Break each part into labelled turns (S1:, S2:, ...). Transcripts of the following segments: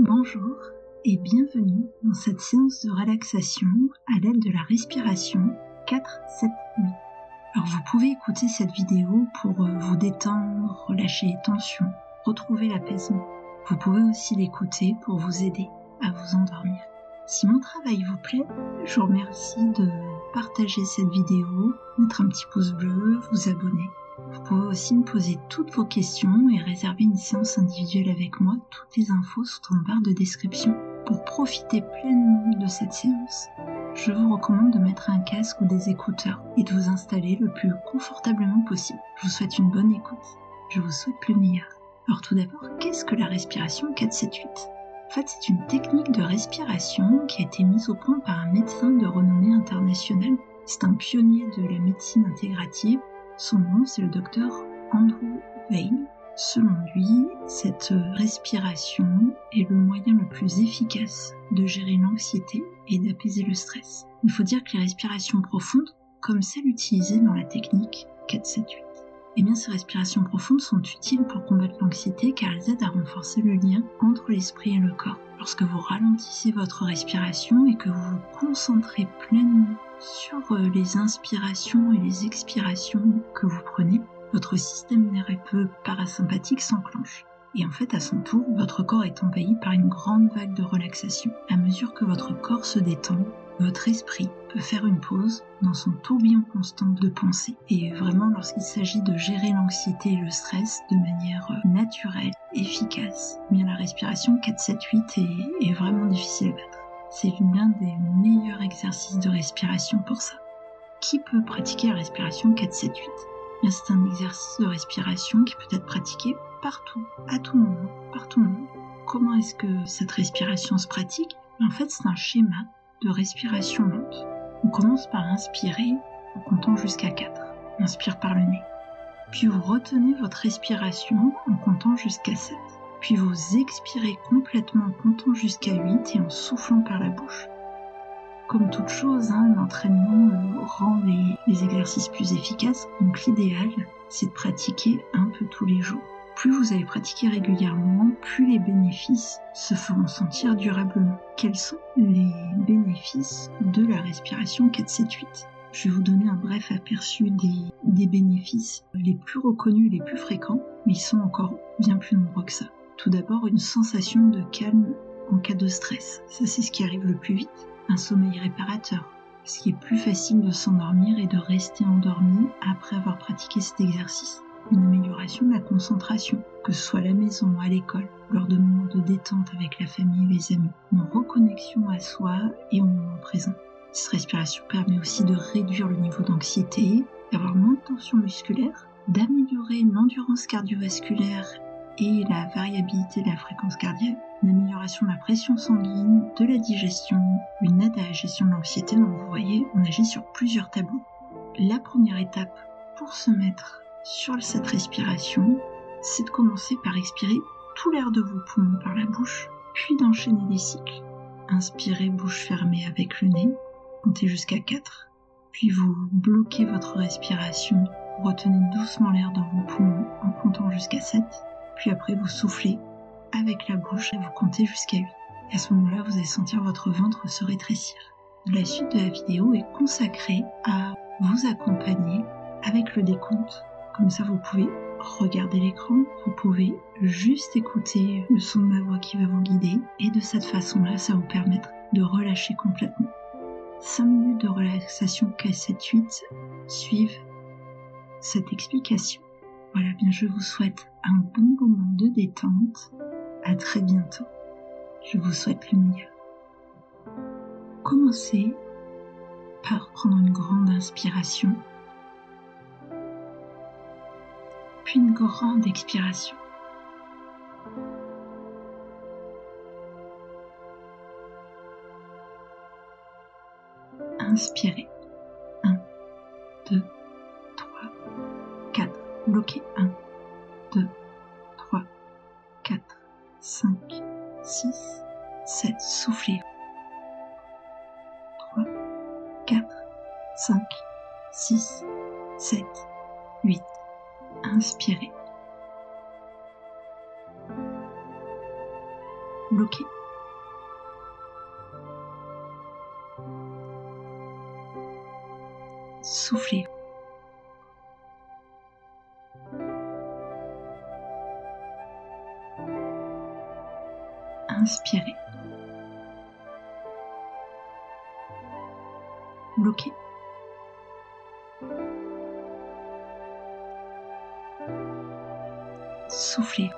S1: Bonjour et bienvenue dans cette séance de relaxation à l'aide de la respiration 4, 7, 8. Alors vous pouvez écouter cette vidéo pour euh, vous détendre, relâcher les tensions, retrouver l'apaisement. Vous pouvez aussi l'écouter pour vous aider à vous endormir. Si mon travail vous plaît, je vous remercie de partager cette vidéo, mettre un petit pouce bleu, vous abonner. Vous pouvez aussi me poser toutes vos questions et réserver une séance individuelle avec moi. Toutes les infos sont en barre de description. Pour profiter pleinement de cette séance, je vous recommande de mettre un casque ou des écouteurs et de vous installer le plus confortablement possible. Je vous souhaite une bonne écoute. Je vous souhaite le meilleur. Alors tout d'abord, qu'est-ce que la respiration 478 En fait, c'est une technique de respiration qui a été mise au point par un médecin de renommée internationale. C'est un pionnier de la médecine intégrative son nom, c'est le docteur Andrew Weil. Selon lui, cette respiration est le moyen le plus efficace de gérer l'anxiété et d'apaiser le stress. Il faut dire que les respirations profondes, comme celles utilisées dans la technique 478, eh bien ces respirations profondes sont utiles pour combattre l'anxiété car elles aident à renforcer le lien entre l'esprit et le corps. Lorsque vous ralentissez votre respiration et que vous vous concentrez pleinement sur euh, les inspirations et les expirations que vous prenez, votre système nerveux parasympathique s'enclenche. Et en fait, à son tour, votre corps est envahi par une grande vague de relaxation. À mesure que votre corps se détend, votre esprit peut faire une pause dans son tourbillon constant de pensée. Et vraiment, lorsqu'il s'agit de gérer l'anxiété et le stress de manière euh, naturelle, efficace, bien la respiration 4-7-8 est, est vraiment difficile à battre. C'est l'un des meilleurs exercices de respiration pour ça. Qui peut pratiquer la respiration 4-7-8 C'est un exercice de respiration qui peut être pratiqué partout, à tout moment, par tout le monde. Comment est-ce que cette respiration se pratique? En fait, c'est un schéma de respiration lente. On commence par inspirer en comptant jusqu'à 4. Inspire par le nez. Puis vous retenez votre respiration en comptant jusqu'à 7 puis vous expirez complètement en comptant jusqu'à 8 et en soufflant par la bouche. Comme toute chose, hein, l'entraînement rend les exercices plus efficaces, donc l'idéal, c'est de pratiquer un peu tous les jours. Plus vous allez pratiquer régulièrement, plus les bénéfices se feront sentir durablement. Quels sont les bénéfices de la respiration 4-7-8 je vais vous donner un bref aperçu des, des, bénéfices les plus reconnus les plus fréquents, mais ils sont encore bien plus nombreux que ça. Tout d'abord, une sensation de calme en cas de stress. Ça, c'est ce qui arrive le plus vite. Un sommeil réparateur. Ce qui est plus facile de s'endormir et de rester endormi après avoir pratiqué cet exercice. Une amélioration de la concentration, que ce soit à la maison, à l'école, lors de moments de détente avec la famille et les amis. Une reconnexion à soi et au moment présent. Cette respiration permet aussi de réduire le niveau d'anxiété, d'avoir moins de tension musculaire, d'améliorer l'endurance cardiovasculaire et la variabilité de la fréquence cardiaque, une amélioration de la pression sanguine, de la digestion, une aide à la gestion de l'anxiété. Donc vous voyez, on agit sur plusieurs tableaux. La première étape pour se mettre sur cette respiration, c'est de commencer par expirer tout l'air de vos poumons par la bouche, puis d'enchaîner les cycles. Inspirez bouche fermée avec le nez, comptez jusqu'à 4, puis vous bloquez votre respiration, retenez doucement l'air dans vos poumons en comptant jusqu'à 7, puis après vous soufflez avec la bouche et vous comptez jusqu'à 8. Et à ce moment-là, vous allez sentir votre ventre se rétrécir. La suite de la vidéo est consacrée à vous accompagner avec le décompte. Comme ça, vous pouvez regarder l'écran, vous pouvez juste écouter le son de ma voix qui va vous guider et de cette façon-là, ça va vous permettre de relâcher complètement. 5 minutes de relaxation K7-8 suivent cette explication. Voilà, bien je vous souhaite un bon moment de détente. À très bientôt. Je vous souhaite le meilleur. Commencez par prendre une grande inspiration, puis une grande expiration. Inspirez. 1, 2, 3, 4. Bloquez 1, 2, 3, 4, 5, 6, 7. Soufflez. 3, 4, 5, 6, 7, 8. Inspirez. bloqué. Soufflez. Inspirez. Bloqué. souffler.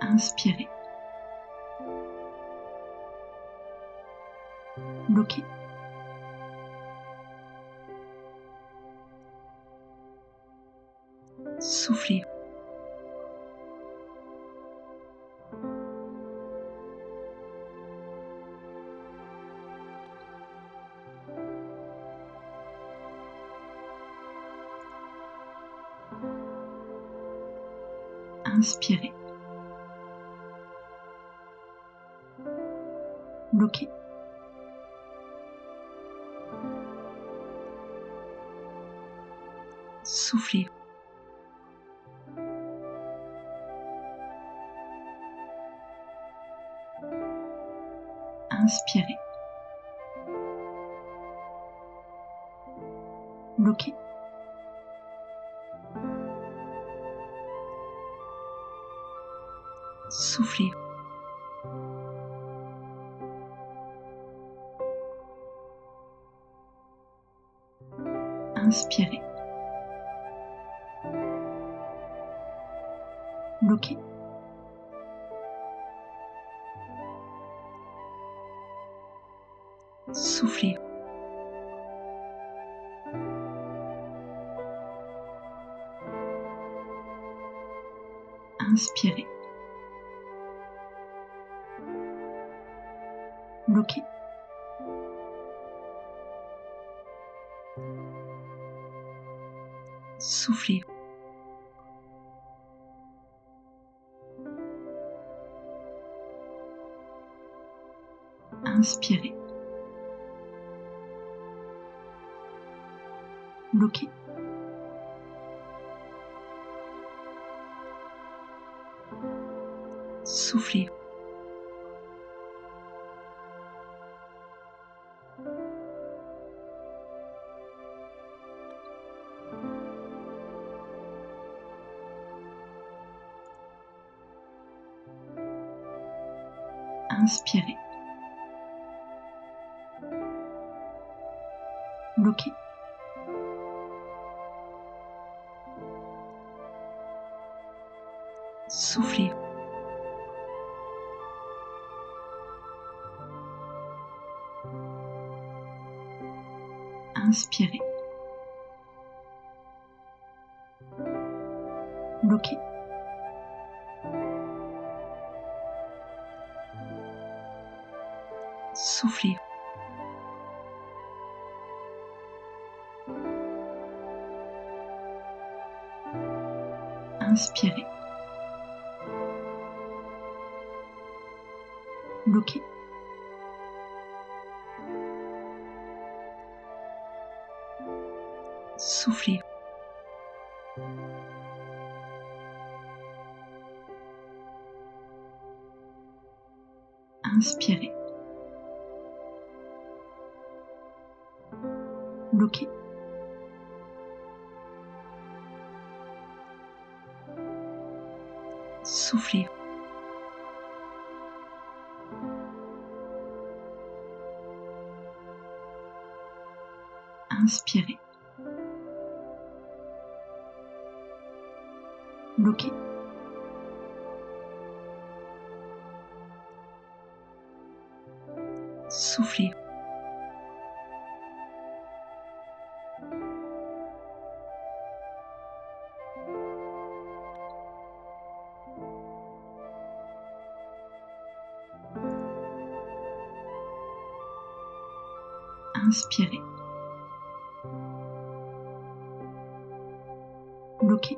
S1: Inspirez. Bloquez. inspirer. Bloqué. Souffler. Inspirer. Bloqué. Soufflez. Inspirez. Bloqué. Soufflez. Inspirez. Bloqué. Soufflez. Inspirez. inspirer. Bloqué. Souffler. Inspirer. Bloqué. Soufflez. Inspirez. Bloqué. inspirer. Bloqué.